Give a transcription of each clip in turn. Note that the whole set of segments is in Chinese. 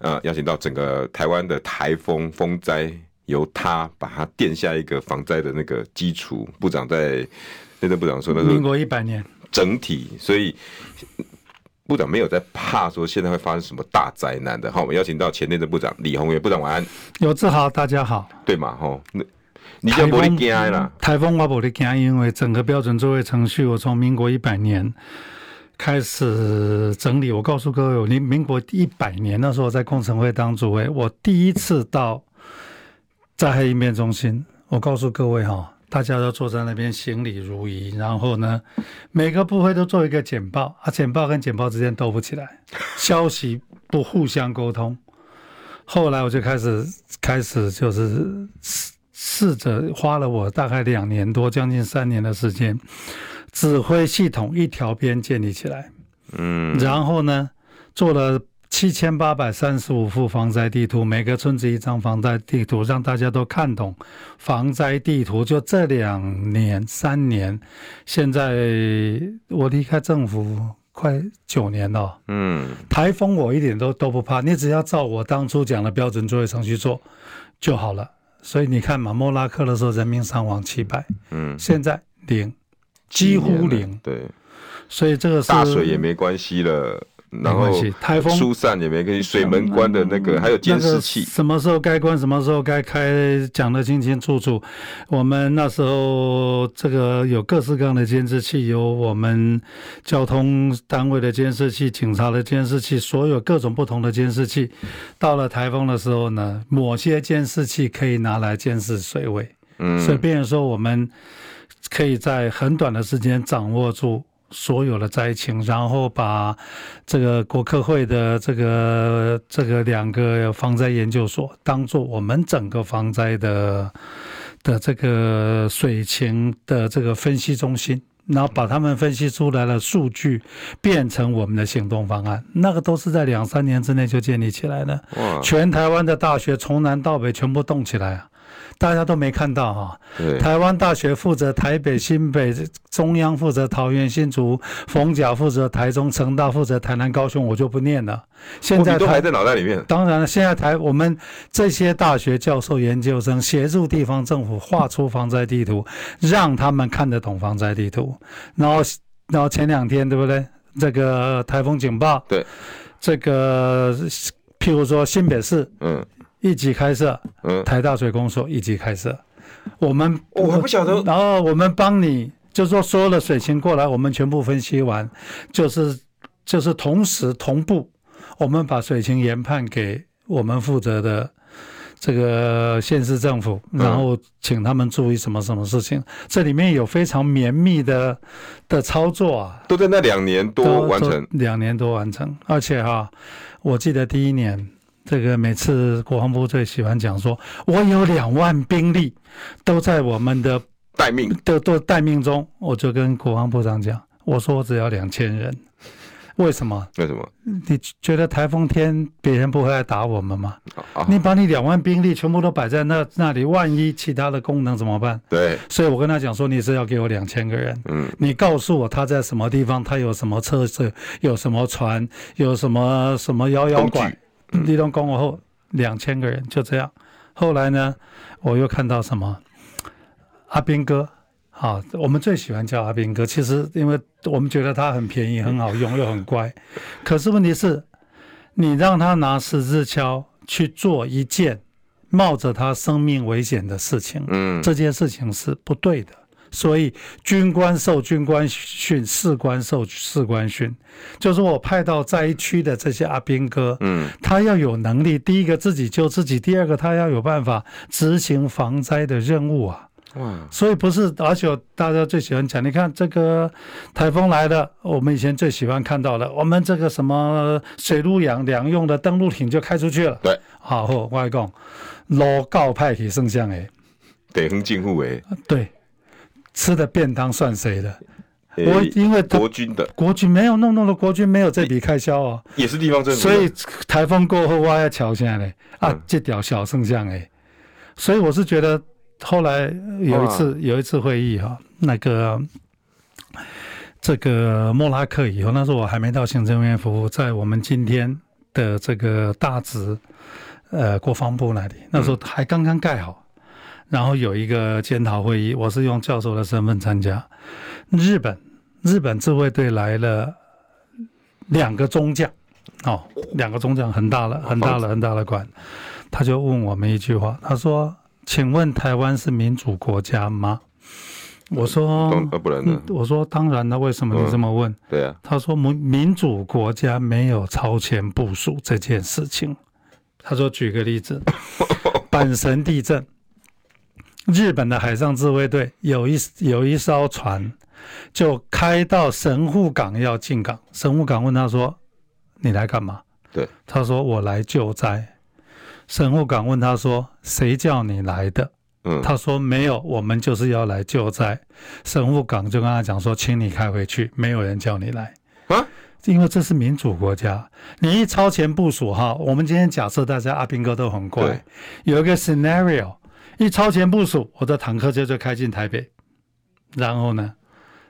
呃，邀请到整个台湾的台风风灾，由他把它垫下一个防灾的那个基础。部长在，内政部长说那个民国一百年整体，所以部长没有在怕说现在会发生什么大灾难的。好，我们邀请到前内政部长李鸿源部长，晚安。有志豪，大家好。对嘛？吼，那。你就不会惊啦。台风我不会惊，因为整个标准作业程序，我从民国一百年开始整理。我告诉各位，我民民国一百年那时候在工程会当主委，我第一次到灾害应变中心。我告诉各位哈，大家都坐在那边行礼如仪，然后呢，每个部会都做一个简报啊，简报跟简报之间斗不起来，消息不互相沟通。后来我就开始开始就是。试着花了我大概两年多，将近三年的时间，指挥系统一条边建立起来，嗯，然后呢，做了七千八百三十五幅防灾地图，每个村子一张防灾地图，让大家都看懂防灾地图。就这两年三年，现在我离开政府快九年了，嗯，台风我一点都都不怕，你只要照我当初讲的标准作业程序做就好了。所以你看嘛，莫拉克的时候人民伤亡七百，嗯，现在零，几乎零，对，所以这个是大水也没关系了。然后台风疏散也没关系，水门关的那个还有监视器，什么时候该关，什么时候该开，讲得清清楚楚。我们那时候这个有各式各样的监视器，有我们交通单位的监视器、警察的监视器，所有各种不同的监视器。到了台风的时候呢，某些监视器可以拿来监视水位，嗯，所以变成说我们可以在很短的时间掌握住。所有的灾情，然后把这个国科会的这个这个两个防灾研究所当做我们整个防灾的的这个水情的这个分析中心，然后把他们分析出来的数据变成我们的行动方案，那个都是在两三年之内就建立起来的。全台湾的大学从南到北全部动起来啊！大家都没看到哈，台湾大学负责台北、新北，中央负责桃园、新竹，逢甲负责台中，成大负责台南、高雄，我就不念了。现在都还在脑袋里面。当然了，现在台我们这些大学教授、研究生协助地方政府画出防灾地图，让他们看得懂防灾地图。然后，然后前两天对不对？这个台风警报，对，这个譬如说新北市，嗯。一级开设，嗯，台大水工所一级开设，我们我还不晓得，然后我们帮你，就是说所有的水情过来，我们全部分析完，就是就是同时同步，我们把水情研判给我们负责的这个县市政府，然后请他们注意什么什么事情，这里面有非常绵密的的操作啊，都在那两年多完成，两年多完成，而且哈，我记得第一年。这个每次国防部最喜欢讲说，我有两万兵力都在我们的待命，都都待命中。我就跟国防部长讲，我说我只要两千人，为什么？为什么？你觉得台风天别人不会来打我们吗？你把你两万兵力全部都摆在那那里，万一其他的功能怎么办？对，所以我跟他讲说，你是要给我两千个人，嗯，你告诉我他在什么地方，他有什么车子，有什么船，有什么什么摇摇拐。立冬攻我后，两千个人就这样。后来呢，我又看到什么？阿兵哥，啊，我们最喜欢叫阿兵哥。其实，因为我们觉得他很便宜、很好用又很乖。可是问题是，你让他拿十字锹去做一件冒着他生命危险的事情，嗯，这件事情是不对的。所以军官受军官训，士官受士官训，就是我派到灾区的这些阿兵哥，嗯，他要有能力，第一个自己救自己，第二个他要有办法执行防灾的任务啊。哇！所以不是，而且大家最喜欢讲，你看这个台风来了，我们以前最喜欢看到的，我们这个什么水陆两两用的登陆艇就开出去了。对，好，我跟你讲，老告派去圣像诶，得很进户诶，对，吃的便当算谁的？欸、我因为国军的，国军没有弄弄的，国军没有这笔开销哦，也是地方政府。所以台风过后，挖要桥下来啊，这条小圣像诶，所以我是觉得。后来有一次有一次会议哈，那个这个莫拉克以后，那时候我还没到行政院服务，在我们今天的这个大直呃国防部那里，那时候还刚刚盖好，然后有一个检讨会议，我是用教授的身份参加。日本日本自卫队来了两个中将哦，两个中将很大了很大了很大的官，他就问我们一句话，他说。请问台湾是民主国家吗？我说，不然呢？我说当然了。为什么你这么问？对啊。他说民民主国家没有超前部署这件事情。他说举个例子，阪神地震，日本的海上自卫队有一有一艘船就开到神户港要进港，神户港问他说：“你来干嘛？”对，他说：“我来救灾。”神户港问他说：“谁叫你来的？”嗯，他说：“没有，我们就是要来救灾。”神户港就跟他讲说：“请你开回去，没有人叫你来啊，因为这是民主国家，你一超前部署哈。我们今天假设大家阿兵哥都很乖，有一个 scenario，一超前部署，我的坦克车就开进台北，然后呢？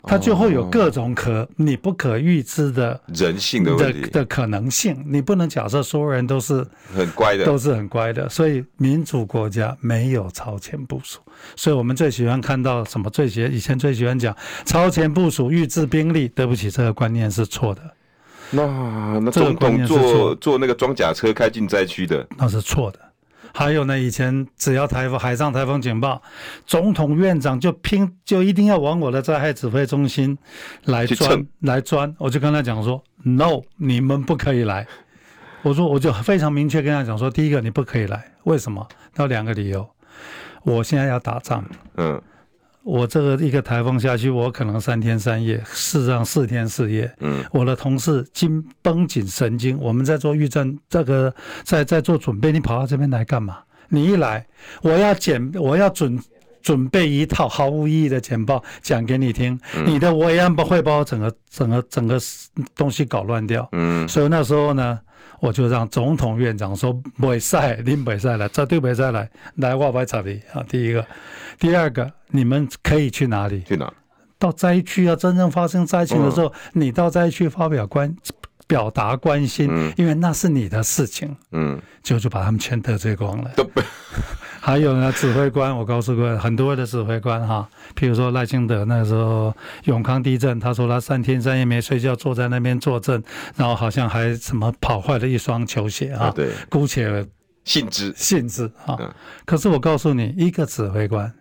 它就会有各种可你不可预知的人性的问题的可能性，你不能假设所有人都是很乖的，都是很乖的。所以民主国家没有超前部署，所以我们最喜欢看到什么？最喜以前最喜欢讲超前部署、预置兵力。对不起，这个观念是错的。那那总统坐坐那个装甲车开进灾区的，那是错的。还有呢，以前只要台风海上台风警报，总统院长就拼就一定要往我的灾害指挥中心来钻来钻，我就跟他讲说，no，你们不可以来。我说我就非常明确跟他讲说，第一个你不可以来，为什么？有两个理由，我现在要打仗，嗯。我这个一个台风下去，我可能三天三夜，事实上四天四夜。嗯，我的同事紧绷紧神经，我们在做预战，这个在在做准备。你跑到这边来干嘛？你一来，我要简，我要准准备一套毫无意义的简报讲给你听。嗯、你的我也不会把我整个整个整个东西搞乱掉。嗯，所以那时候呢。我就让总统院长说：“不赛，林北赛来，绝对北赛来，来我不插你啊！第一个，第二个，你们可以去哪里？去哪？到灾区啊！真正发生灾情的时候，嗯、你到灾区发表关表达关心，嗯、因为那是你的事情。嗯，就就把他们全得罪光了。还有呢，指挥官，我告诉各位，很多的指挥官哈，比如说赖清德那时候永康地震，他说他三天三夜没睡觉，坐在那边坐镇，然后好像还什么跑坏了一双球鞋啊。对，姑且信之信之啊。可是我告诉你，一个指挥官，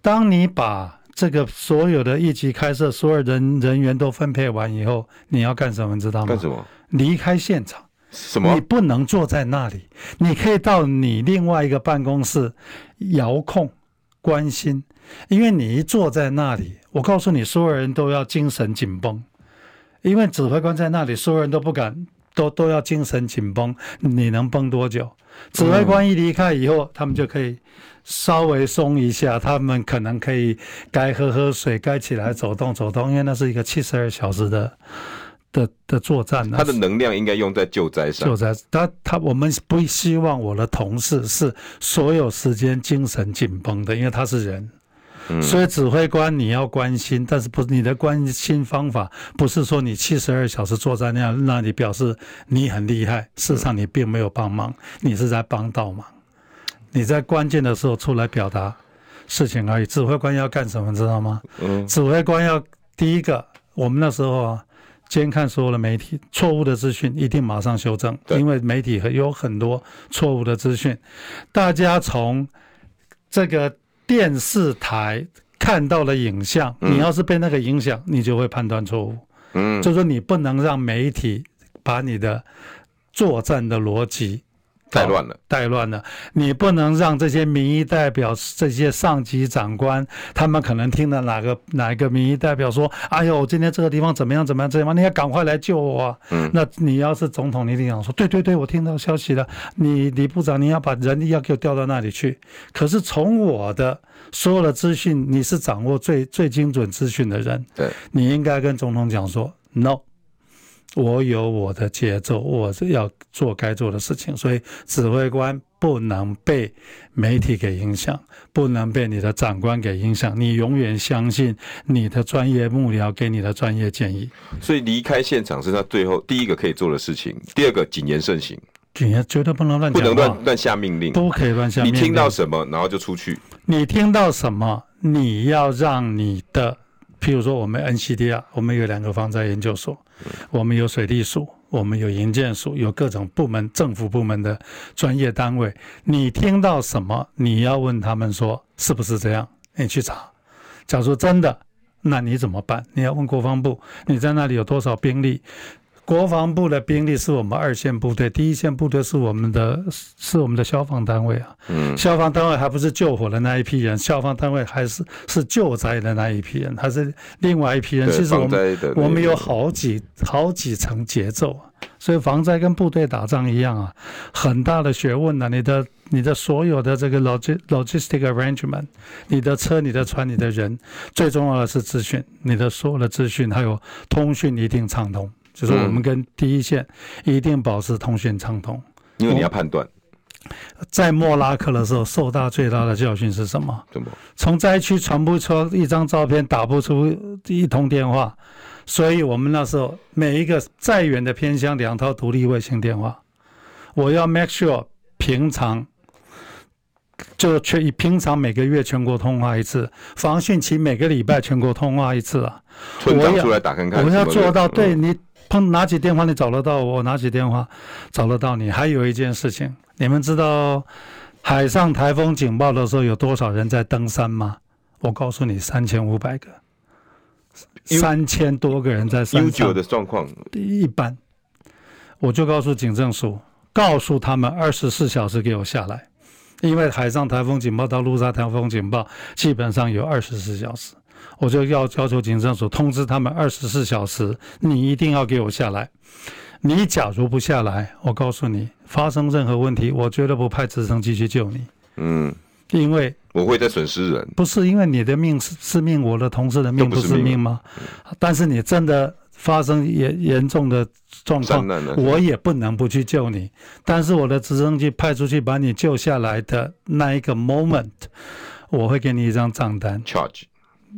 当你把这个所有的一级开设，所有人人员都分配完以后，你要干什么？你知道吗？干什么？离开现场。什么？你不能坐在那里，你可以到你另外一个办公室遥控关心，因为你一坐在那里，我告诉你，所有人都要精神紧绷，因为指挥官在那里，所有人都不敢，都都要精神紧绷。你能绷多久？指挥官一离开以后，他们就可以稍微松一下，他们可能可以该喝喝水，该起来走动走动，因为那是一个七十二小时的。的的作战呢？他的能量应该用在救灾上。救灾，他他我们不希望我的同事是所有时间精神紧绷的，因为他是人。嗯。所以指挥官你要关心，但是不，你的关心方法不是说你七十二小时坐在那样，那你表示你很厉害。事实上你并没有帮忙，你是在帮倒忙。你在关键的时候出来表达事情而已。指挥官要干什么，知道吗？嗯。指挥官要第一个，我们那时候啊。监看所有的媒体，错误的资讯一定马上修正，因为媒体有很多错误的资讯。大家从这个电视台看到的影像，你要是被那个影响，你就会判断错误。嗯，就是说你不能让媒体把你的作战的逻辑带乱了，带乱了。你不能让这些民意代表、这些上级长官，他们可能听到哪个哪一个民意代表说：“哎呦，今天这个地方怎么样？怎么样？怎么样？你要赶快来救我啊！”嗯，那你要是总统，你一定想说：“对对对，我听到消息了。你李部长，你要把人力要给我调到那里去。”可是从我的所有的资讯，你是掌握最最精准资讯的人，对，你应该跟总统讲说：“No。”我有我的节奏，我是要做该做的事情，所以指挥官不能被媒体给影响，不能被你的长官给影响。你永远相信你的专业幕僚给你的专业建议。所以离开现场是他最后第一个可以做的事情。第二个，谨言慎行，谨言绝对不能乱讲，不能乱乱下命令，不可以乱下命令。你听到什么，然后就出去。你听到什么，你要让你的。譬如说，我们 NCDR，我们有两个防灾研究所，我们有水利署，我们有营建署，有各种部门、政府部门的专业单位。你听到什么，你要问他们说是不是这样？你去查。假如真的，那你怎么办？你要问国防部，你在那里有多少兵力？国防部的兵力是我们二线部队，第一线部队是我们的，是我们的消防单位啊。嗯，消防单位还不是救火的那一批人，消防单位还是是救灾的那一批人，还是另外一批人。其实我们我们有好几好几层节奏啊，所以防灾跟部队打仗一样啊，很大的学问呢、啊。你的你的所有的这个 log logistic arrangement，你的车、你的船、你的人，最重要的是资讯，你的所有的资讯还有通讯一定畅通。就是我们跟第一线一定保持通讯畅通，因为你要判断。在莫拉克的时候，受到最大的教训是什么？从灾区传不出一张照片，打不出一通电话，所以我们那时候每一个再远的偏乡，两套独立卫星电话。我要 make sure 平常就全以平常每个月全国通话一次，防汛期每个礼拜全国通话一次啊。村长出来打看看，我要做到对你。拿起电话，你找得到我；拿起电话，找得到你。还有一件事情，你们知道海上台风警报的时候有多少人在登山吗？我告诉你，三千五百个，三千多个人在山上。的状况一般，我就告诉警政署，告诉他们二十四小时给我下来，因为海上台风警报到陆上台风警报基本上有二十四小时。我就要要求警政署通知他们二十四小时，你一定要给我下来。你假如不下来，我告诉你，发生任何问题，我绝对不派直升机去救你。嗯，因为我会再损失人。不是因为你的命是是命，我的同事的命不是命吗？但是你真的发生严严重的状况，我也不能不去救你。但是我的直升机派出去把你救下来的那一个 moment，我会给你一张账单。Charge。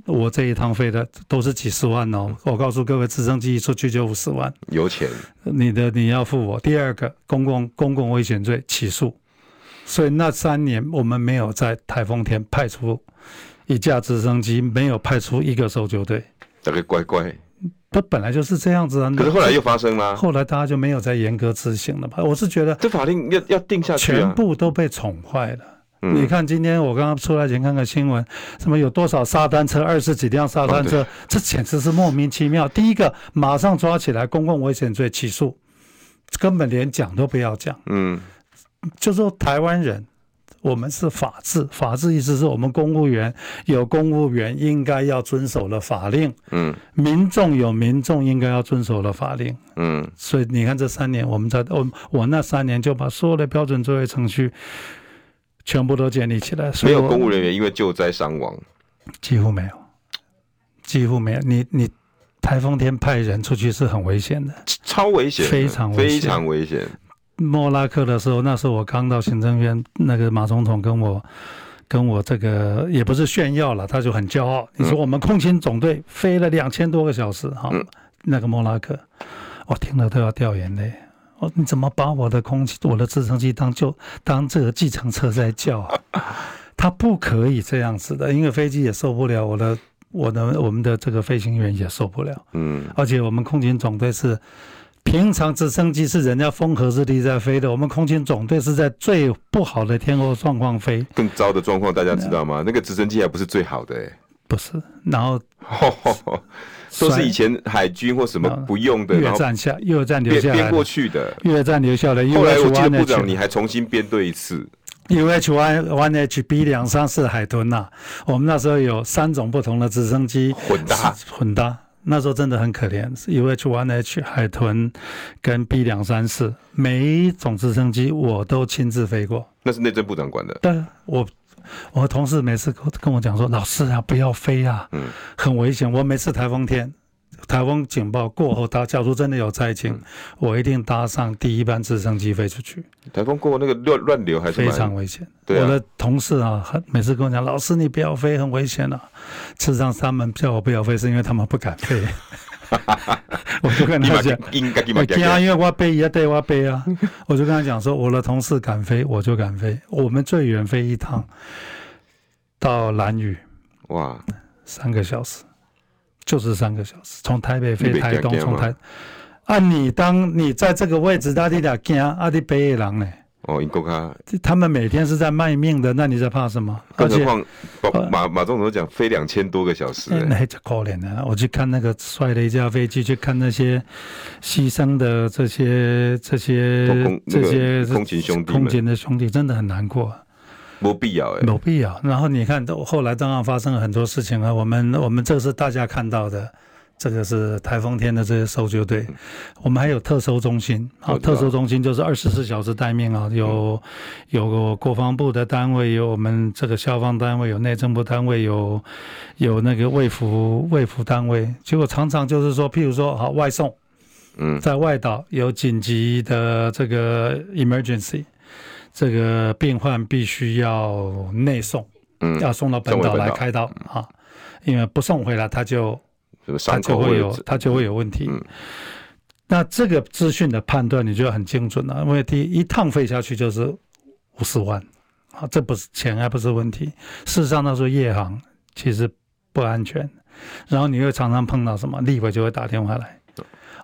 我这一趟飞的都是几十万哦，我告诉各位，直升机一出去就五十万，有钱。你的你要付我。第二个，公共公共危险罪起诉，所以那三年我们没有在台风天派出一架直升机，没有派出一个搜救队。这个乖乖，他本来就是这样子啊。可是后来又发生了，后来大家就没有再严格执行了吧？我是觉得这法令要要定下去，全部都被宠坏了。你看，今天我刚刚出来前看看新闻，什么有多少沙滩车，二十几辆沙滩车，这简直是莫名其妙。第一个，马上抓起来，公共危险罪起诉，根本连讲都不要讲。嗯，就说台湾人，我们是法治，法治意思是我们公务员有公务员应该要遵守的法令，嗯，民众有民众应该要遵守的法令，嗯，所以你看这三年，我们在我我那三年就把所有的标准作业程序。全部都建立起来，没有公务人员因为救灾伤亡，几乎没有，几乎没有。你你台风天派人出去是很危险的，超危险，非常危险，非常危险。莫拉克的时候，那时候我刚到行政院，那个马总统跟我跟我这个也不是炫耀了，他就很骄傲。你说我们空勤总队飞了两千多个小时，哈、嗯，那个莫拉克，我听了都要掉眼泪。哦，你怎么把我的空气、我的直升机当就当这个计程车在叫啊？他不可以这样子的，因为飞机也受不了，我的、我的、我们的这个飞行员也受不了。嗯，而且我们空军总队是平常直升机是人家风和日丽在飞的，我们空军总队是在最不好的天候状况飞。更糟的状况大家知道吗？那个直升机还不是最好的不是，然后。都是以前海军或什么不用的，越战下越战留下来编过去的，越战留下来。后来我记得部长你还重新编队一次。UH one one H B 两三四海豚呐，我们那时候有三种不同的直升机混搭混搭，那时候真的很可怜。UH one H 海豚跟 B 两三四，每一种直升机我都亲自飞过。那是内政部长管的。对，我我同事每次跟跟我讲说，老师啊，不要飞啊，嗯，很危险。我每次台风天。台风警报过后，他假如真的有灾情，我一定搭上第一班直升机飞出去。台风过后那个乱乱流还是非常危险。我的同事啊，每次跟我讲，老师你不要飞，很危险啊。事实上，他们叫我不要飞，是因为他们不敢飞。我就跟他讲，应该应因为我背也对我背啊。我就跟他讲说，我的同事敢飞，我就敢飞。我们最远飞一趟到兰屿，哇，三个小时。就是三个小时，从台北飞台东，从台，啊，你当你在这个位置，那你俩惊，啊，你北野狼呢？哦，英国卡，他们每天是在卖命的，那你在怕什么？更何况马马总统讲飞两千多个小时，那还可怜啊！我去看那个摔了一架飞机，去看那些牺牲的这些这些这些空勤兄弟，空勤的兄弟，真的很难过。没必要哎，没必要。然后你看，后来当然发生了很多事情啊。我们我们这是大家看到的，这个是台风天的这些搜救队。我们还有特搜中心啊，特搜中心就是二十四小时待命啊，有有国防部的单位，有我们这个消防单位，有内政部单位，有有那个卫福卫福单位。结果常常就是说，譬如说好外送，嗯，在外岛有紧急的这个 emergency。这个病患必须要内送，嗯，要送到本岛来开刀啊，因为不送回来他就他就会有它就会有问题。那这个资讯的判断你就很精准了，因为第一一趟飞下去就是五十万啊，这不是钱还不是问题。事实上那时候夜航其实不安全，然后你会常常碰到什么，立委就会打电话来。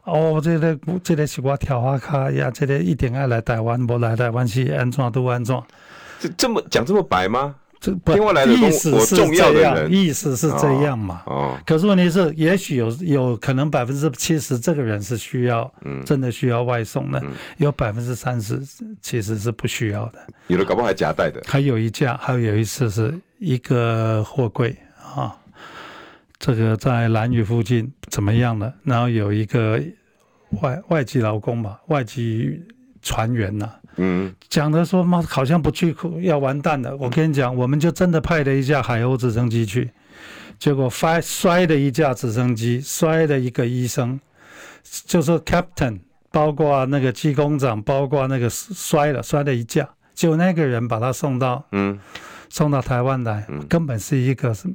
哦，这个这个是我跳花卡呀，这个一定要来台湾，不来台湾是安怎都安怎。这这么讲这么白吗？这不意思是这样，意思是这样嘛？哦。可是问题是，也许有有可能百分之七十这个人是需要，嗯，真的需要外送的，有百分之三十其实是不需要的。有的搞不好还夹带的。还有一架，还有一次是一个货柜啊。这个在兰屿附近怎么样了？然后有一个外外籍劳工嘛，外籍船员呐、啊，嗯，讲的说妈，好像不去要完蛋了。我跟你讲，我们就真的派了一架海鸥直升机去，结果摔摔了一架直升机，摔了一个医生，就是 captain，包括那个机工长，包括那个摔了摔了一架，就那个人把他送到，嗯，送到台湾来，根本是一个是。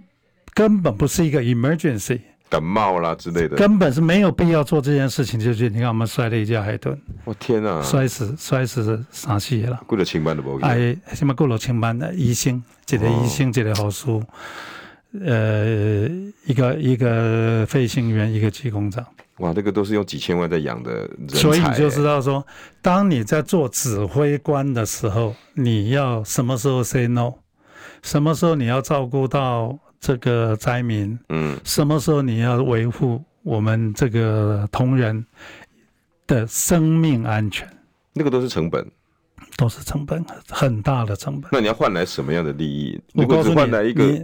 根本不是一个 emergency，感冒啦之类的，根本是没有必要做这件事情。就是你看，我们摔了一架海豚，我天啊，摔死摔死是啥戏了？过了清班的不？哎，什么过了清班的医生，这个医生，这个好书，呃，一个一个飞行员，一个机工长。哇，这个都是用几千万在养的人才，所以你就知道说，当你在做指挥官的时候，你要什么时候 say no，什么时候你要照顾到。这个灾民，嗯，什么时候你要维护我们这个同仁的生命安全？那个都是成本，都是成本，很大的成本。那你要换来什么样的利益？我告诉你，换来一个你，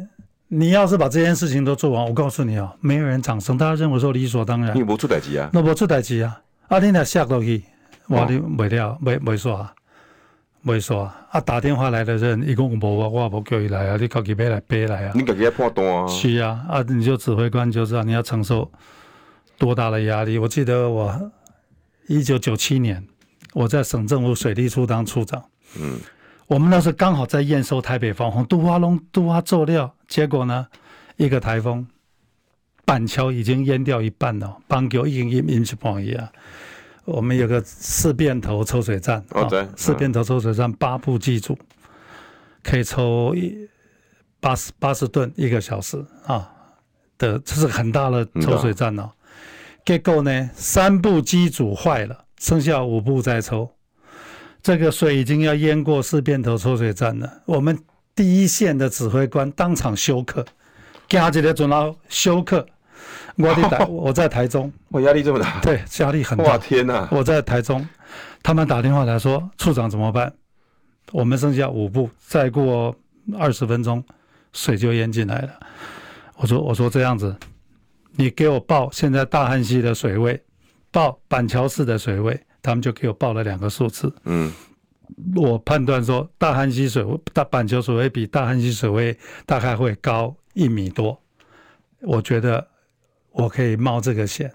你要是把这件事情都做完，我告诉你啊，没有人掌声，大家认为说理所当然。你不出代志啊？那不出代志啊？啊，你俩下落去，我你没了，没没说啊。没说啊，打电话来的人一共无啊，我也无叫伊来啊，你自己买来背来啊。你自己要判断啊。是啊，啊，你就指挥官就知道你要承受多大的压力。我记得我一九九七年我在省政府水利处当处长，嗯，我们那时候刚好在验收台北防洪，都花龙都花做料，结果呢，一个台风，板桥已经淹掉一半了，板桥已经淹淹一半去啊。我们有个四变头抽水站，哦，对，四变头抽水站八部机组，可以抽一八十八十吨一个小时啊的，这是很大的抽水站哦。结构呢，三部机组坏了，剩下五部在抽，这个水已经要淹过四变头抽水站了。我们第一线的指挥官当场休克，加起来准要休克，我在台，我在台中，我压力这么大，对，压力很大。哇天哪！我在台中，他们打电话来说，处长怎么办？我们剩下五步，再过二十分钟，水就淹进来了。我说，我说这样子，你给我报现在大汉溪的水位，报板桥市的水位，他们就给我报了两个数字。嗯。我判断说，大汉溪水位、大板桥水位比大汉溪水位大概会高一米多。我觉得我可以冒这个险，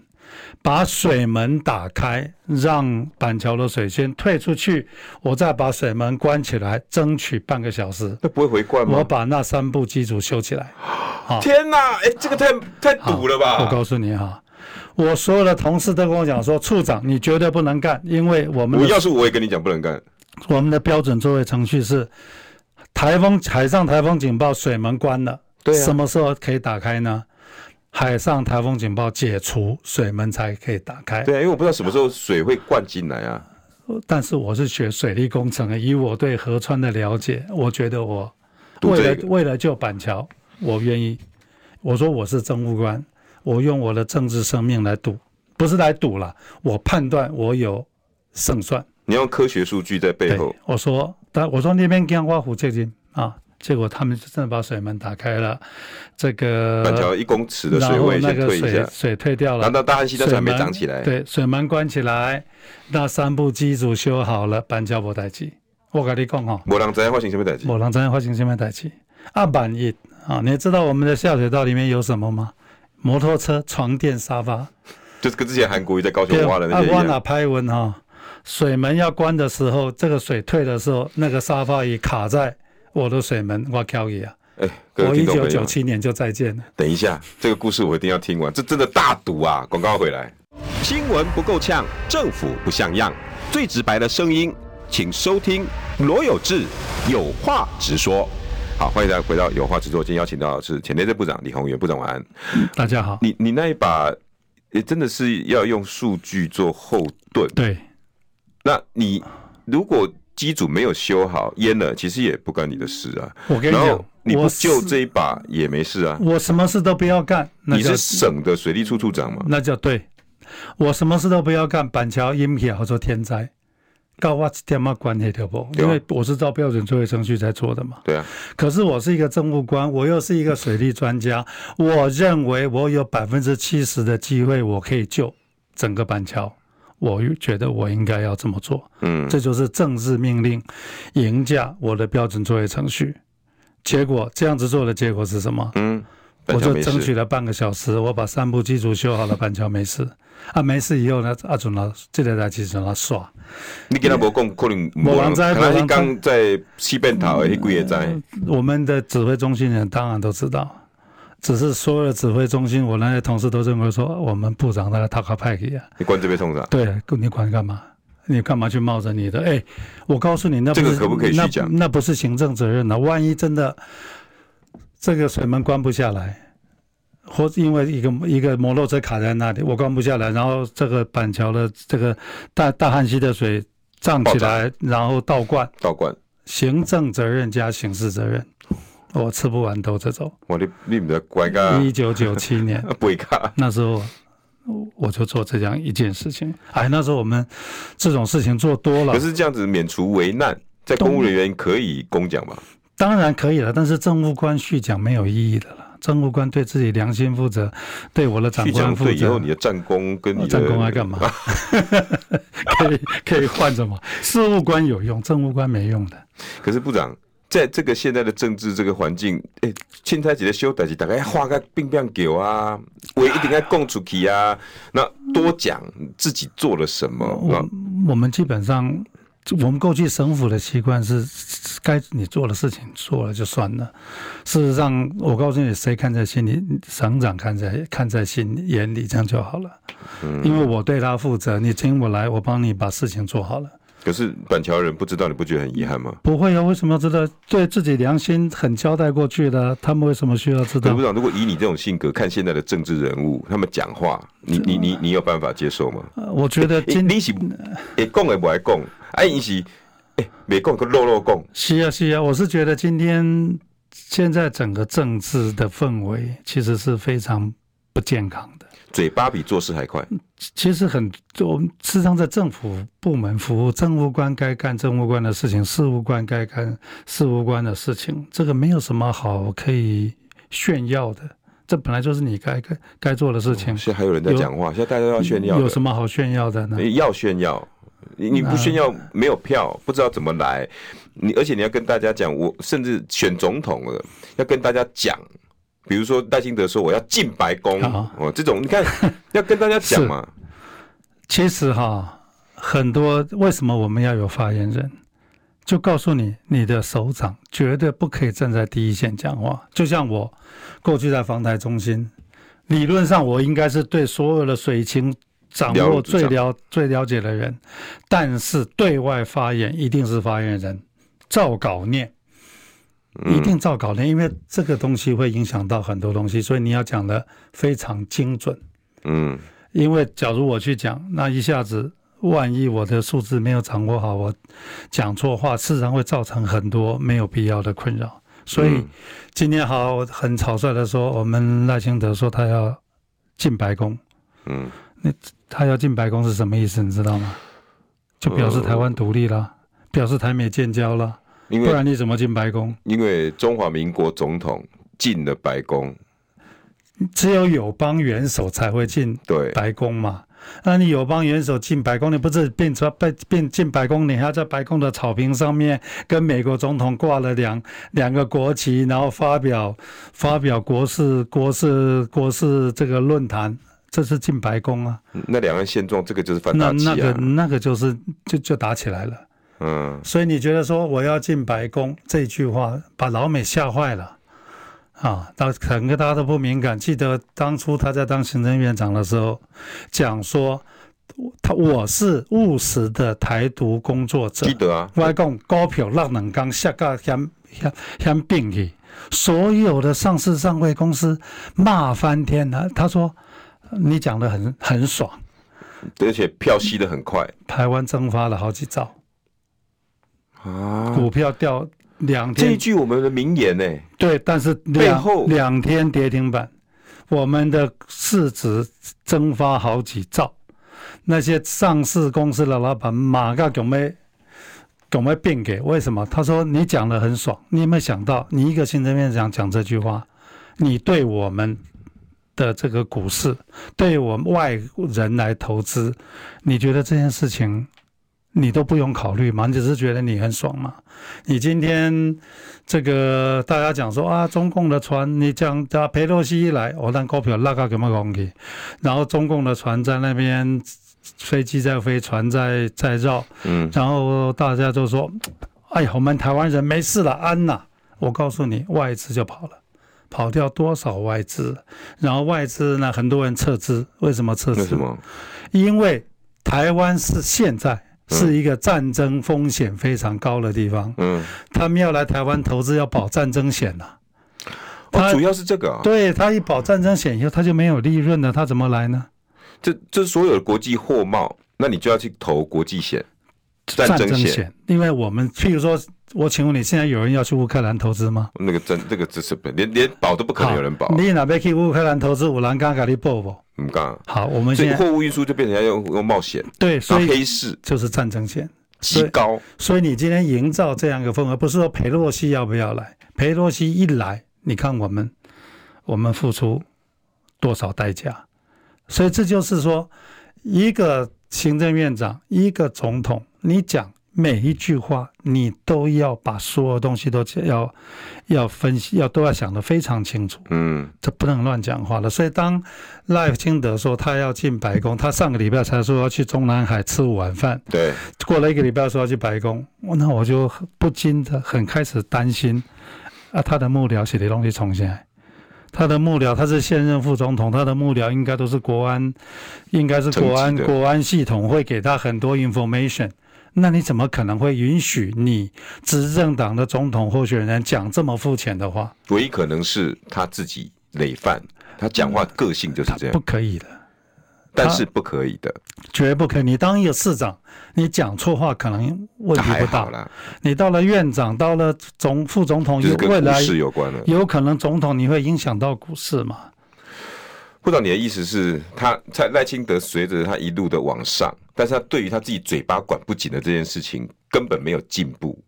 把水门打开，让板桥的水先退出去，我再把水门关起来，争取半个小时。那不会回灌吗？我把那三部机组修起来。天哪！哎，这个太太堵了吧？我告诉你哈，我所有的同事都跟我讲说，处长你绝对不能干，因为我们我要是我也跟你讲不能干。我们的标准作业程序是：台风海上台风警报，水门关了，对啊，什么时候可以打开呢？海上台风警报解除，水门才可以打开。对啊，因为我不知道什么时候水会灌进来啊。但是我是学水利工程的，以我对河川的了解，我觉得我为了为了救板桥，我愿意。我说我是政务官，我用我的政治生命来赌，不是来赌了，我判断我有胜算。你用科学数据在背后。我说，但我说那边讲挖湖最近啊，结果他们就真的把水门打开了，这个板桥一公尺的水位先退一下，水水退掉了。难道大汉溪的水没涨起来？对，水门关起来，那三部机组修好了，板桥无代志。我跟你讲哈，无人知发生什么代志，无人知发生什么代志。啊，万一啊，你知道我们的下水道里面有什么吗？摩托车、床垫、沙发，就是跟之前韩国瑜在高雄挖的那些一样。啊，我哪拍文哈？水门要关的时候，这个水退的时候，那个沙发椅卡在我的水门，我靠你啊！哎，我一九九七年就再见了。等一下，这个故事我一定要听完，这真的大赌啊！广告回来，新闻不够呛，政府不像样，最直白的声音，请收听罗有志有话直说。好，欢迎大家回到有话直说，今天邀请到的是前内政部长李鸿源部长，晚安。大家好。你你那一把也真的是要用数据做后盾，对。那你如果机组没有修好淹了，其实也不关你的事啊。我跟你讲，你不救这一把也没事啊。我什么事都不要干。你是省的水利处处长吗？那就对。我什么事都不要干，板桥淹起来或者天灾，告我一点嘛关系都不？因为我是照标准作业程序在做的嘛。对啊。可是我是一个政务官，我又是一个水利专家，我认为我有百分之七十的机会，我可以救整个板桥。我觉得我应该要这么做，嗯，这就是政治命令凌驾我的标准作业程序。结果这样子做的结果是什么？嗯，我就争取了半个小时，我把三部机组修好了，板桥没事。啊，没事以后呢，阿准了，这台台机让他耍。你跟他不讲，可能没人在，可能刚在西边头的那几个在。我们的指挥中心人当然都知道。只是所有的指挥中心，我那些同事都认为说，我们部长那个塔卡派克啊。你管这边通啥？对，你管干嘛？你干嘛去冒着你的？哎，我告诉你，那不是这个可不可以去讲？那不是行政责任呢？万一真的这个水门关不下来，或因为一个一个摩托车卡在那里，我关不下来，然后这个板桥的这个大大汉溪的水涨起来，然后倒灌，倒灌，行政责任加刑事责任。我吃不完兜着走。我你你们的乖嘎。一九九七年，那时候我就做这样一件事情。哎，那时候我们这种事情做多了。可是这样子免除为难，在公务人员可以公奖吗？当然可以了，但是政务官续奖没有意义的了。政务官对自己良心负责，对我的长官负责。以后你的战功跟你的战功爱干嘛？可以可以换什么？事务官有用，政务官没用的。可是部长。在这个现在的政治这个环境，哎，凊彩一个小代志，大概画个兵兵狗啊，我一定要供出去啊。那多讲自己做了什么。我我们基本上，我们过去省府的习惯是，该你做的事情做了就算了。事实上，我告诉你，谁看在心里，省长看在看在心眼里，这样就好了。嗯，因为我对他负责，你请我来，我帮你把事情做好了。可是板桥人不知道，你不觉得很遗憾吗？不会啊，为什么要知道？对自己良心很交代过去的，他们为什么需要知道？部长，如果以你这种性格看现在的政治人物，他们讲话，你你你你有办法接受吗？我觉得今你是会讲也不爱讲，哎，你是哎没讲个漏漏讲。是啊是啊，我是觉得今天现在整个政治的氛围其实是非常不健康的。嘴巴比做事还快。其实很，我们时常在政府部门服务，政务官该干政务官的事情，事务官该干事务官的事情，这个没有什么好可以炫耀的。这本来就是你该该该做的事情。现在还有人在讲话，现在大家都要炫耀，有什么好炫耀的呢？要炫耀，你你不炫耀没有票，不知道怎么来。你而且你要跟大家讲，我甚至选总统了，要跟大家讲。比如说赖清德说我要进白宫哦，这种你看 要跟大家讲嘛。其实哈，很多为什么我们要有发言人，就告诉你，你的首长绝对不可以站在第一线讲话。就像我过去在防台中心，理论上我应该是对所有的水情掌握最了最了解的人，但是对外发言一定是发言人照稿念。一定照稿念，因为这个东西会影响到很多东西，所以你要讲的非常精准。嗯，因为假如我去讲，那一下子万一我的数字没有掌握好，我讲错话，事实上会造成很多没有必要的困扰。所以今天好很草率的说，我们赖清德说他要进白宫。嗯，那他要进白宫是什么意思？你知道吗？就表示台湾独立了，表示台美建交了。不然你怎么进白宫？因为中华民国总统进了白宫，只有友邦元首才会进对白宫嘛。那你友邦元首进白宫，你不是变成被变进白宫？你还要在白宫的草坪上面跟美国总统挂了两两个国旗，然后发表发表国事国事国事这个论坛，这是进白宫啊。那两岸现状，这个就是反打击啊。那那个那个就是就就打起来了。嗯，所以你觉得说我要进白宫这句话把老美吓坏了啊？到整个大家都不敏感。记得当初他在当行政院长的时候，讲说他我是务实的台独工作者。记得啊，外公高票让冷刚下个相相相并起，所有的上市上柜公司骂翻天了。他说你讲的很很爽，而且票吸的很快，台湾蒸发了好几兆。啊！股票掉两天，这一句我们的名言呢？对，但是两两天跌停板，我们的市值蒸发好几兆。那些上市公司的老板马上准备准备变给，为什么？他说你讲的很爽，你有没有想到，你一个行政院长讲这句话，你对我们的这个股市，对我们外人来投资，你觉得这件事情？你都不用考虑嘛，你只是觉得你很爽嘛。你今天这个大家讲说啊，中共的船，你讲叫佩洛西一来，我让股票拉高给么东西，然后中共的船在那边，飞机在飞，船在在绕，嗯，然后大家都说，哎呀，我们台湾人没事了，安呐。我告诉你，外资就跑了，跑掉多少外资？然后外资呢，很多人撤资，为什么撤资？为什么？因为台湾是现在。是一个战争风险非常高的地方。嗯，他们要来台湾投资，要保战争险呐。哦，主要是这个啊。对，他一保战争险以后，他就没有利润了，他怎么来呢？这这所有的国际货贸，那你就要去投国际险、战争险。因为我们，譬如说，我请问你，现在有人要去乌克兰投资吗？那个真，这个只是连连保都不可能有人保。你哪边去乌克兰投资？有人敢给你保不？唔敢。好，我们现在货物运输就变成要用用冒险。对，所以黑市就是战争险极高。所以你今天营造这样一个氛围，不是说裴洛西要不要来？裴洛西一来，你看我们我们付出多少代价？所以这就是说，一个行政院长，一个总统，你讲。每一句话，你都要把所有东西都要要分析，要都要想得非常清楚。嗯，这不能乱讲话了。所以，当赖清德说他要进白宫，他上个礼拜才说要去中南海吃午晚饭。对，过了一个礼拜说要去白宫，那我就不禁的很开始担心啊，他的幕僚写的东西重新来。他的幕僚他是现任副总统，他的幕僚应该都是国安，应该是国安国安系统会给他很多 information。那你怎么可能会允许你执政党的总统候选人讲这么肤浅的话？唯一可能是他自己累犯，他讲话个性就是这样，不可以的。但是不可以的，绝不可以。你当一个市长，你讲错话可能问题不大。你到了院长，到了总副总统，有未来有可能总统你会影响到股市嘛？部长，你的意思是他在赖清德随着他一路的往上，但是他对于他自己嘴巴管不紧的这件事情根本没有进步，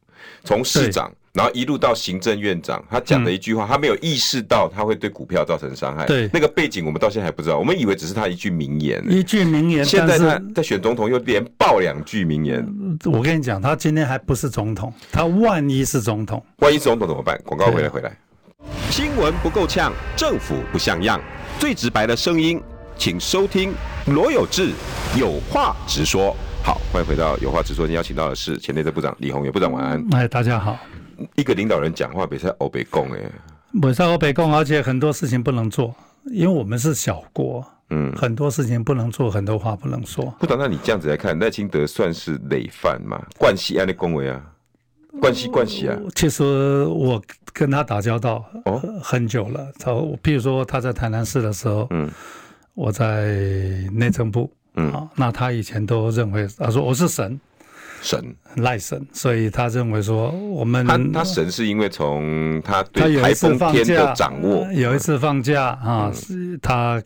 从市长。然后一路到行政院长，他讲的一句话，他没有意识到他会对股票造成伤害。对，那个背景我们到现在还不知道，我们以为只是他一句名言。一句名言，现在他在选总统又连爆两句名言。我跟你讲，他今天还不是总统，他万一是总统，万一是总统怎么办？广告回来回来。新闻不够呛，政府不像样，最直白的声音，请收听罗有志有话直说。好，欢迎回到有话直说，今天邀请到的是前内政部长李鸿源部长，晚安。哎，大家好。一个领导人讲话别在欧北共哎，别在欧北共，而且很多事情不能做，因为我们是小国，嗯，很多事情不能做，很多话不能说。部长，那你这样子来看，赖清德算是累犯吗？冠希安的恭维啊，冠希冠希啊。其实我跟他打交道哦很久了，他譬如说他在台南市的时候，嗯，我在内政部，嗯，那他以前都认为他说我是神。神。赖神，所以他认为说我们他他神是因为从他对台风天的掌握，有一次放假啊，他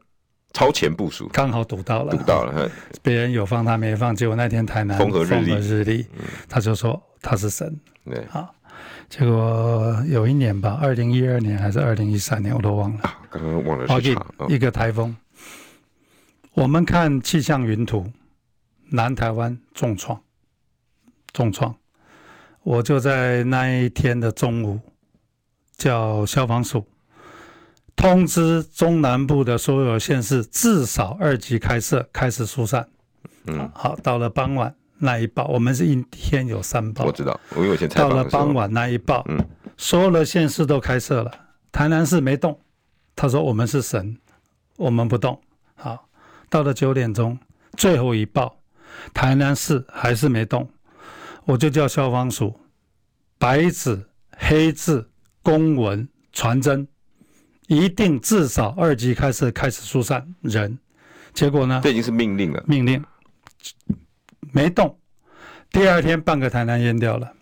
超前部署，刚好堵到了，堵到了，别人有放他没放，结果那天台南风和日丽，他就说他是神，对，啊，结果有一年吧，二零一二年还是二零一三年，我都忘了，刚刚忘了是一个台风，我们看气象云图，南台湾重创。重创，我就在那一天的中午，叫消防署通知中南部的所有县市，至少二级开设，开始疏散。嗯，好，到了傍晚那一报，我们是一天有三报，我知道，我有先到了傍晚那一报，嗯，所有的县市都开设了，台南市没动，他说我们是神，我们不动。好，到了九点钟，最后一报，台南市还是没动。我就叫消防署，白纸黑字公文传真，一定至少二级开始开始疏散人。结果呢？这已经是命令了。命令没动，第二天半个台南淹掉了。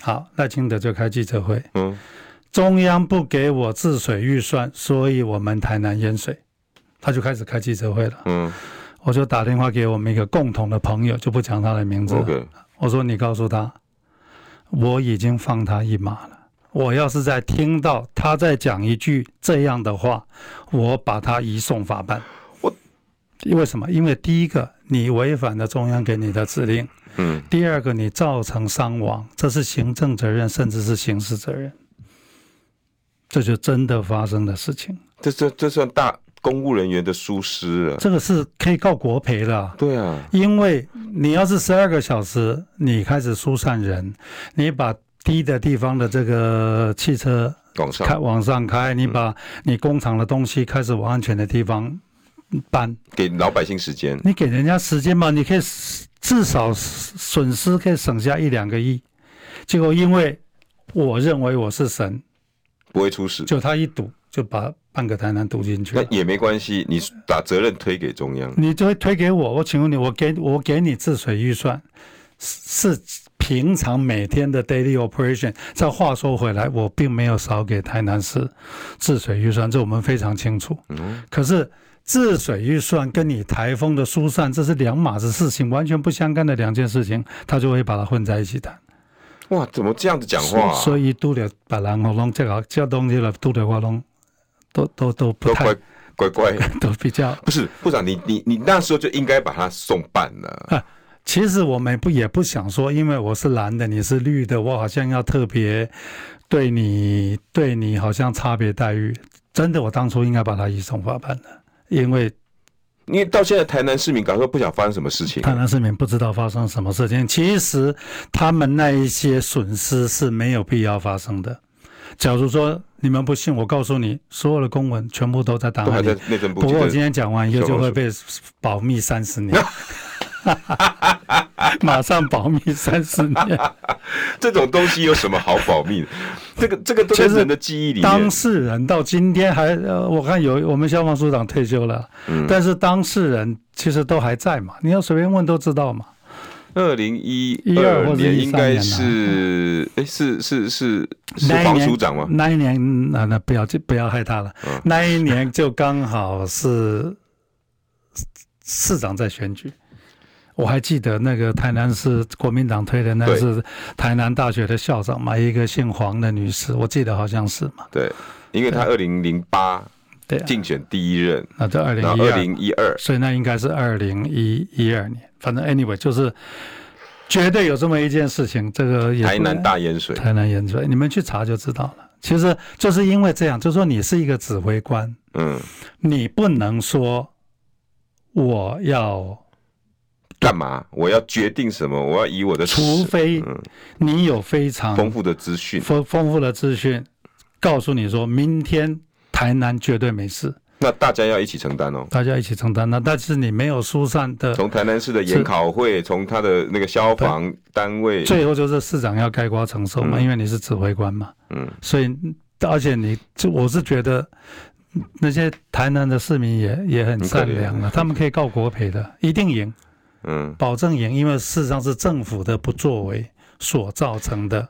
好，赖清德就开记者会。嗯。中央不给我治水预算，所以我们台南淹水。他就开始开记者会了。嗯。我就打电话给我们一个共同的朋友，就不讲他的名字了。我说：“你告诉他，我已经放他一马了。我要是再听到他再讲一句这样的话，我把他移送法办。我为什么？因为第一个，你违反了中央给你的指令；嗯，第二个，你造成伤亡，这是行政责任，甚至是刑事责任。这就真的发生的事情。这这这算大。”公务人员的疏失啊，这个是可以告国赔的。对啊，因为你要是十二个小时，你开始疏散人，你把低的地方的这个汽车往上开往上开，你把你工厂的东西开始往安全的地方搬，给老百姓时间。你给人家时间嘛，你可以至少损失可以省下一两个亿。结果因为我认为我是神，不会出事，就他一赌就把。半个台南堵进去，那也没关系。你把责任推给中央，你就会推给我。我请问你，我给我给你治水预算，是平常每天的 daily operation。这话说回来，我并没有少给台南市治水预算，这我们非常清楚。嗯，可是治水预算跟你台风的疏散，这是两码子事情，完全不相干的两件事情，他就会把它混在一起谈。哇，怎么这样子讲话啊？所以都得把人喉弄这个这东西了，都得话弄。都都都不太乖乖，都比较不是部长，你你你那时候就应该把他送办了。啊，其实我们不也不想说，因为我是蓝的，你是绿的，我好像要特别对你对你好像差别待遇。真的，我当初应该把他移送法办的，因为因为到现在台南市民，敢说不想发生什么事情，台南市民不知道发生什么事情。其实他们那一些损失是没有必要发生的。假如说你们不信，我告诉你，所有的公文全部都在档案里。不过我今天讲完以后就会被保密三十年，马上保密三十年。这种东西有什么好保密的？这个这个都是人的记忆里面。当事人到今天还，呃我看有我们消防署长退休了，嗯，但是当事人其实都还在嘛。你要随便问都知道嘛。二零一二年应该是，哎，是是是是黄署长吗？那一年，那那不要就不要害他了。那一年就刚好是市长在选举。我还记得那个台南市国民党推的，那是台南大学的校长嘛，一个姓黄的女士，我记得好像是嘛。对，因为她二零零八对竞选第一任，那在二零二零一二，所以那应该是二零一一二年。反正 anyway 就是绝对有这么一件事情，这个也台南大淹水，台南淹水，你们去查就知道了。其实就是因为这样，就是说你是一个指挥官，嗯，你不能说我要。干嘛？我要决定什么？我要以我的，除非你有非常丰富的资讯，丰丰富的资讯，告诉你说明天台南绝对没事。那大家要一起承担哦，大家一起承担。那但是你没有疏散的，从台南市的研考会，从他的那个消防单位，最后就是市长要开瓜承受嘛，因为你是指挥官嘛。嗯，所以而且你就我是觉得那些台南的市民也也很善良啊，他们可以告国赔的，一定赢。嗯，保证赢，因为事实上是政府的不作为所造成的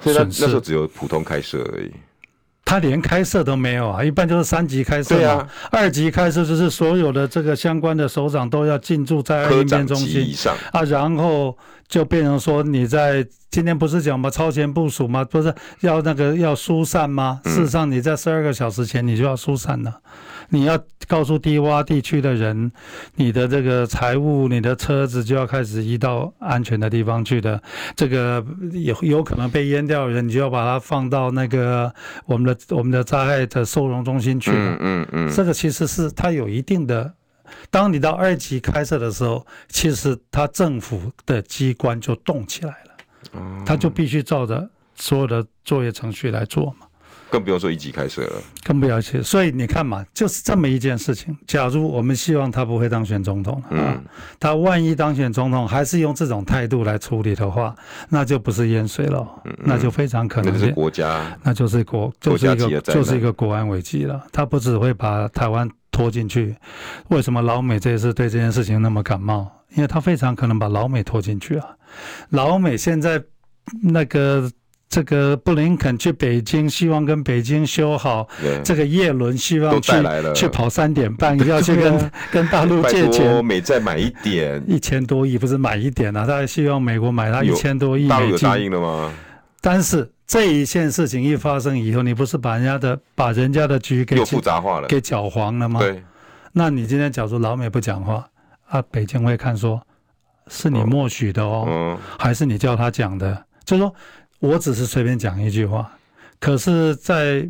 损失。所以那时候只有普通开设而已，他连开设都没有啊，一般就是三级开设嘛。二级开设就是所有的这个相关的首长都要进驻在二应变中心以上啊，然后就变成说你在今天不是讲嘛？超前部署吗？不是要那个要疏散吗？事实上你在十二个小时前你就要疏散了。你要告诉低洼地区的人，你的这个财物、你的车子就要开始移到安全的地方去的。这个有有可能被淹掉的人，你就要把它放到那个我们的我们的灾害的收容中心去。嗯嗯嗯。这个其实是它有一定的。当你到二级开设的时候，其实它政府的机关就动起来了。它就必须照着所有的作业程序来做嘛。更不用说一级开设了，更不要去。所以你看嘛，就是这么一件事情。假如我们希望他不会当选总统，嗯，他万一当选总统，还是用这种态度来处理的话，那就不是淹水了，嗯，那就非常可能是国家，那就是国，就是一个就是一个国安危机了。他不只会把台湾拖进去，为什么老美这次对这件事情那么感冒？因为他非常可能把老美拖进去啊。老美现在那个。这个布林肯去北京，希望跟北京修好。这个叶伦希望去去跑三点半，要去跟跟大陆借钱。美债买一点，一千多亿不是买一点啊？他还希望美国买他一千多亿美金。大陆有答应了吗？但是这一件事情一发生以后，你不是把人家的把人家的局给复杂化了，给搅黄了吗？对。那你今天假如老美不讲话啊，北京会看说是你默许的哦，嗯、还是你叫他讲的？就是说。我只是随便讲一句话，可是，在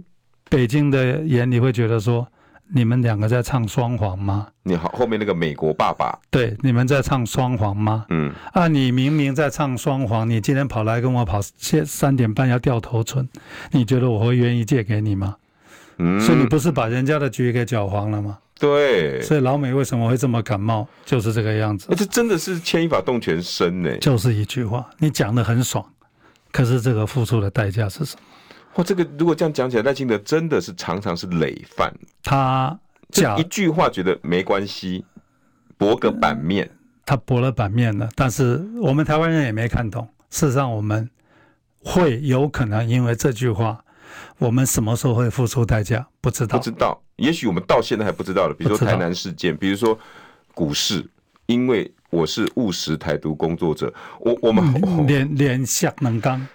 北京的眼里会觉得说，你们两个在唱双簧吗？你好，后面那个美国爸爸，对，你们在唱双簧吗？嗯，啊，你明明在唱双簧，你今天跑来跟我跑，现三点半要掉头寸，你觉得我会愿意借给你吗？嗯，所以你不是把人家的局给搅黄了吗？对，所以老美为什么会这么感冒？就是这个样子。这真的是牵一发动全身呢。就是一句话，你讲的很爽。可是这个付出的代价是什么？哇，这个如果这样讲起来，赖清德真的是常常是累犯。他讲一句话觉得没关系，博个版面，他博了版面了。但是我们台湾人也没看懂。事实上，我们会有可能因为这句话，我们什么时候会付出代价？不知道，不知道。也许我们到现在还不知道的。比如说台南事件，比如说股市，因为。我是务实台独工作者，我我们连连下能刚，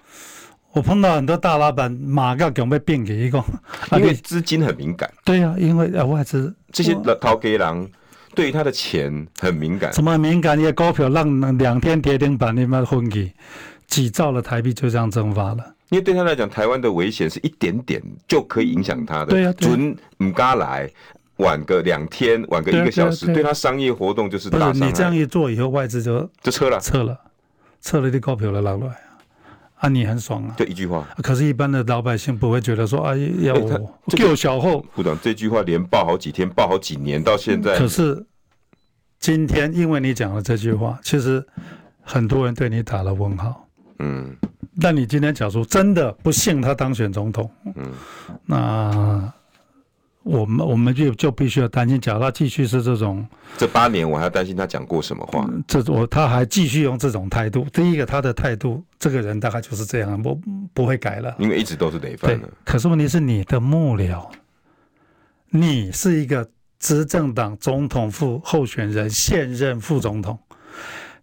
我碰到很多大老板马上准备变给一个，因为资金很敏感。对呀、啊，因为外资这些头家人对于他的钱很敏感。什么敏感？你的股票让两天跌停板，你们昏去几兆的台币就这样蒸发了。因为对他来讲，台湾的危险是一点点就可以影响他的。对呀、啊，准唔敢来。晚个两天，晚个一个小时，对，他商业活动就是大伤你这样一做以后，外资就就撤了，撤了，撤了，你股票了，拿来啊，你很爽啊，就一句话。可是，一般的老百姓不会觉得说，啊，要我救小后。部长这句话连报好几天，报好几年，到现在。可是今天，因为你讲了这句话，其实很多人对你打了问号。嗯。但你今天假如真的不幸他当选总统，嗯，那。我们我们就就必须要担心，假如他继续是这种，这八年我还要担心他讲过什么话？嗯、这我他还继续用这种态度。第一个，他的态度，这个人大概就是这样，不不会改了，因为一直都是累犯的。可是问题是你的幕僚，你是一个执政党总统副候选人，现任副总统，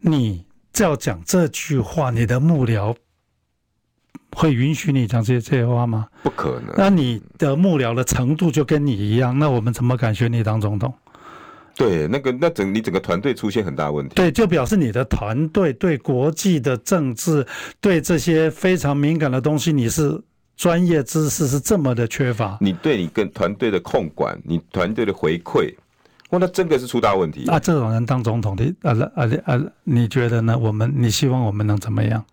你要讲这句话，你的幕僚。会允许你讲这些这些话吗？不可能。那你的幕僚的程度就跟你一样，那我们怎么敢选你当总统？对，那个那整你整个团队出现很大问题。对，就表示你的团队对国际的政治、对这些非常敏感的东西，你是专业知识是这么的缺乏。你对你跟团队的控管，你团队的回馈，哇，那真的是出大问题。那这种人当总统的，啊啊啊！你觉得呢？我们你希望我们能怎么样？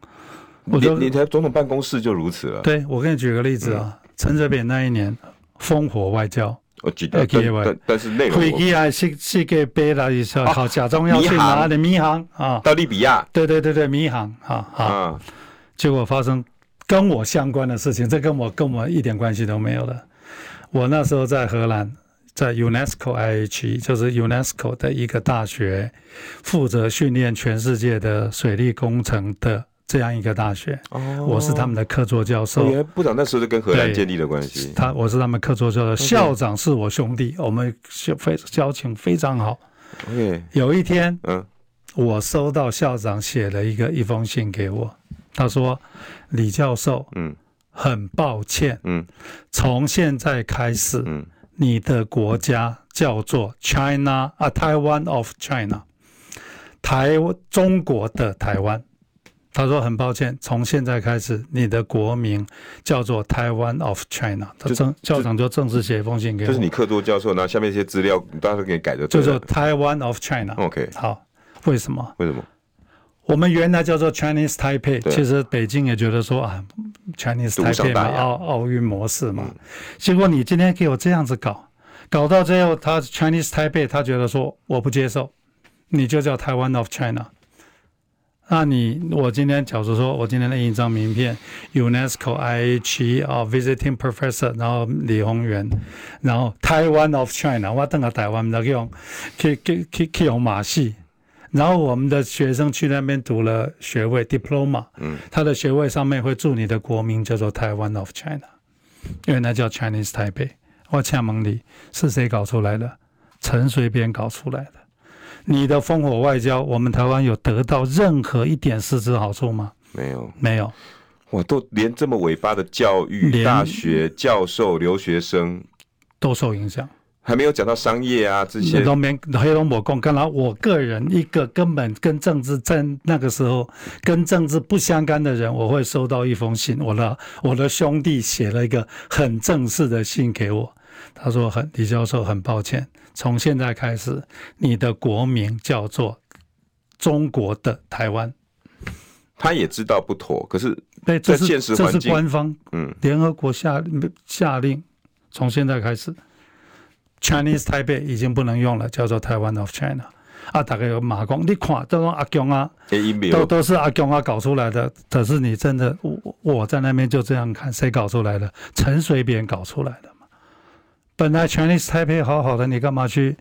我就你台总统办公室就如此了。对，我给你举个例子啊，陈水扁那一年烽火外交，我记得，但但是内容，飞机啊是是给背了一下，好假装要去哪里迷航啊？到利比亚。对对对对，迷航啊啊！结果发生跟我相关的事情，这跟我跟我一点关系都没有了。我那时候在荷兰，在 UNESCO IHE，就是 UNESCO 的一个大学，负责训练全世界的水利工程的。这样一个大学，哦、我是他们的客座教授。原来部长那时候就跟荷兰建立了关系。他我是他们客座教授。校长是我兄弟，我们非交情非常好。有一天，嗯，我收到校长写了一个一封信给我，他说：“李教授，嗯，很抱歉，嗯，从现在开始，嗯，你的国家叫做 China 啊，Taiwan of China，台中国的台湾。”他说：“很抱歉，从现在开始，你的国名叫做 Taiwan of China。”他正校长就正式写一封信给我。就是你客多教授，那下面一些资料，你到时候给你改的。就是 Taiwan of China。OK，好，为什么？为什么？我们原来叫做 Chinese Taipei，其实北京也觉得说啊，Chinese Taipei 嘛，奥奥运模式嘛。嗯、结果你今天给我这样子搞，搞到最后，他 Chinese Taipei，他觉得说我不接受，你就叫 Taiwan of China。那你我今天假如说我今天的印一张名片，UNESCO IHE 啊，Visiting Professor，然后李宏源，然后 Taiwan of China，我等下台湾的用，去去去去用马戏，然后我们的学生去那边读了学位 Diploma，嗯，他的学位上面会注你的国名叫做 Taiwan of China，因为那叫 Chinese Taipei。我请问你是谁搞出来的？陈水扁搞出来的。你的烽火外交，我们台湾有得到任何一点实质好处吗？没有，没有。我都连这么尾巴的教育、大学教授、留学生都受影响，还没有讲到商业啊这些。都没黑龙我共，刚才我个人一个根本跟政治在那个时候跟政治不相干的人，我会收到一封信，我的我的兄弟写了一个很正式的信给我。他说：“很，李教授，很抱歉，从现在开始，你的国名叫做中国的台湾。”他也知道不妥，可是，对，这是这是官方，嗯，联合国下下令，从现在开始，Chinese Taipei 已经不能用了，叫做 Taiwan of China。啊，大概有马光，你看这种阿公啊，都都是阿公啊搞出来的。可是你真的，我我在那边就这样看，谁搞出来的？陈水扁搞出来的。本来 Chinese Taipei 好好的，你干嘛去，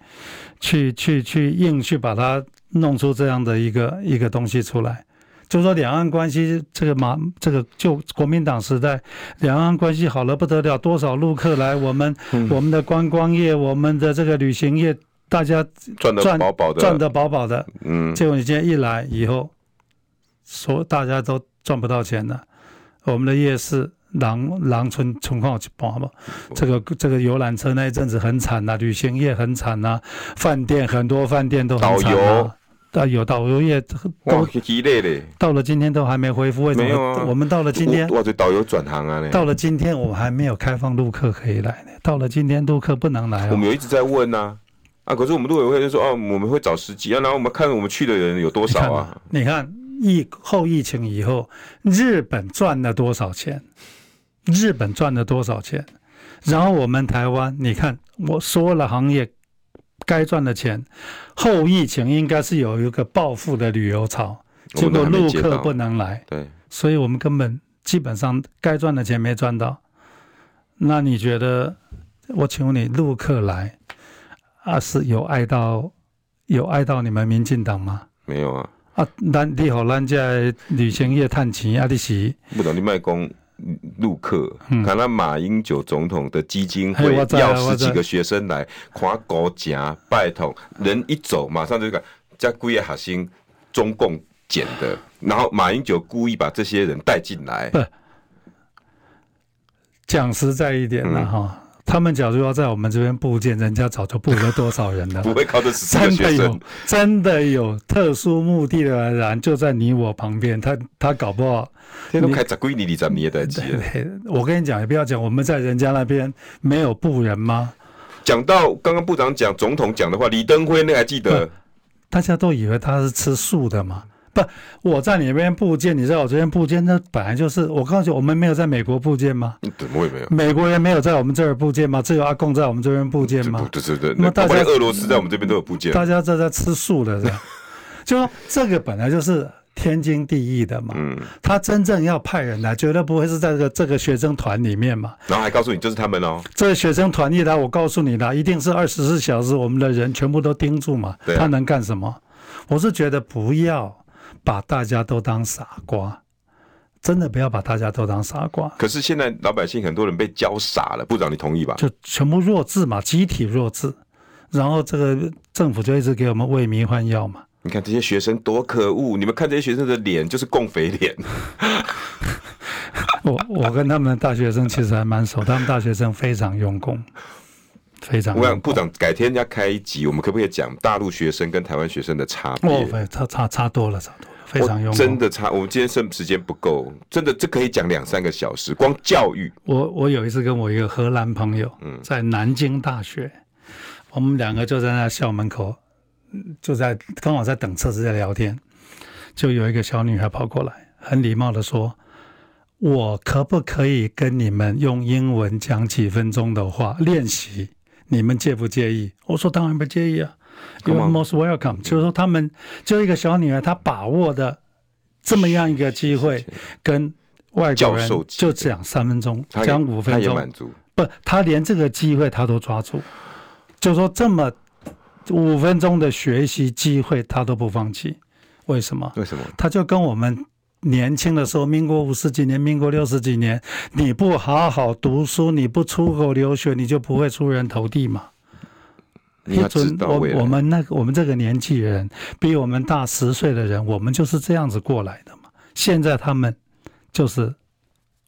去去去硬去把它弄出这样的一个一个东西出来？就说两岸关系这个嘛，这个就国民党时代，两岸关系好了不得了，多少陆客来，我们、嗯、我们的观光业，我们的这个旅行业，大家赚赚得饱饱的，赚的饱饱的。嗯，结果你今天一来以后，说大家都赚不到钱了，我们的夜市。狼狼村情况去报嘛？这个这个游览车那一阵子很惨呐、啊，旅行业很惨呐、啊，饭店很多饭店都很惨啊。导游导游业都激烈的，到了今天都还没恢复。为什么？啊、我们到了今天，我这导游转行啊。到了今天，我们还没有开放陆客可以来呢。到了今天，陆客不能来、哦。我们有一直在问呐、啊，啊，可是我们陆委会就说，哦，我们会找司机啊，然后我们看我们去的人有多少啊？你看疫后疫情以后，日本赚了多少钱？日本赚了多少钱？然后我们台湾，你看我说了行业该赚的钱，后疫情应该是有一个暴富的旅游潮，结果陆客不能来，对，所以我们根本基本上该赚的钱没赚到。那你觉得我请问你，陆客来啊，是有爱到有爱到你们民进党吗？没有啊。啊，咱你好，咱在旅行业探钱啊，你是不懂你卖公陆客，看那马英九总统的基金会要十几个学生来跨国家拜托，人一走马上就讲加贵业核心中共捡的，然后马英九故意把这些人带进来。不，讲实在一点了哈。嗯他们假如要在我们这边布建，人家早就布了多少人了。不会靠这十个学生。真的有，真的有特殊目的的人就在你我旁边，他他搞不好。都开十几年、二十年的机了。我跟你讲，也不要讲，我们在人家那边没有布人吗？讲到刚刚部长讲总统讲的话，李登辉那还记得？大家都以为他是吃素的嘛。不，我在你那边布建，你在我这边布建，那本来就是。我告诉你，我们没有在美国布建吗？怎么会没有？美国人没有在我们这儿布建吗？只有阿贡在我们这边布建吗？对对对。那大家俄罗斯在我们这边都有布建。大家这在吃素的是吧？就说这个本来就是天经地义的嘛。嗯。他真正要派人来，绝对不会是在这个这个学生团里面嘛。然后还告诉你，就是他们哦。这个学生团一来，我告诉你啦，一定是二十四小时，我们的人全部都盯住嘛。对。他能干什么？我是觉得不要。把大家都当傻瓜，真的不要把大家都当傻瓜。可是现在老百姓很多人被教傻了，部长你同意吧？就全部弱智嘛，集体弱智，然后这个政府就一直给我们喂迷幻药嘛。你看这些学生多可恶，你们看这些学生的脸就是共匪脸。我我跟他们大学生其实还蛮熟，他们大学生非常用功。非常。我想部长改天要开一集，我们可不可以讲大陆学生跟台湾学生的差别？哦，差差差多了，差多了，非常用功。真的差，我们今天剩时间不够，真的这可以讲两三个小时，光教育。我我有一次跟我一个荷兰朋友，嗯在南京大学，嗯、我们两个就在那校门口，就在刚好在等车子在聊天，就有一个小女孩跑过来，很礼貌的说：“我可不可以跟你们用英文讲几分钟的话练习？”你们介不介意？我说当然不介意啊，You're most welcome。就是说，他们就一个小女孩，她把握的这么样一个机会，跟外国人就讲三分钟，讲五分钟，不，他连这个机会他都抓住，就说这么五分钟的学习机会他都不放弃，为什么？为什么？他就跟我们。年轻的时候，民国五十几年，民国六十几年，你不好好读书，你不出国留学，你就不会出人头地嘛。你要知道，我我们那个我们这个年纪人，比我们大十岁的人，我们就是这样子过来的嘛。现在他们就是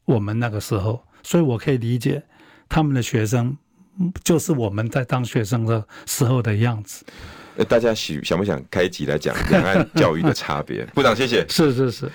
我们那个时候，所以我可以理解他们的学生，就是我们在当学生的时候的样子。大家想想不想开一集来讲两岸教育的差别？部长，谢谢。是是是。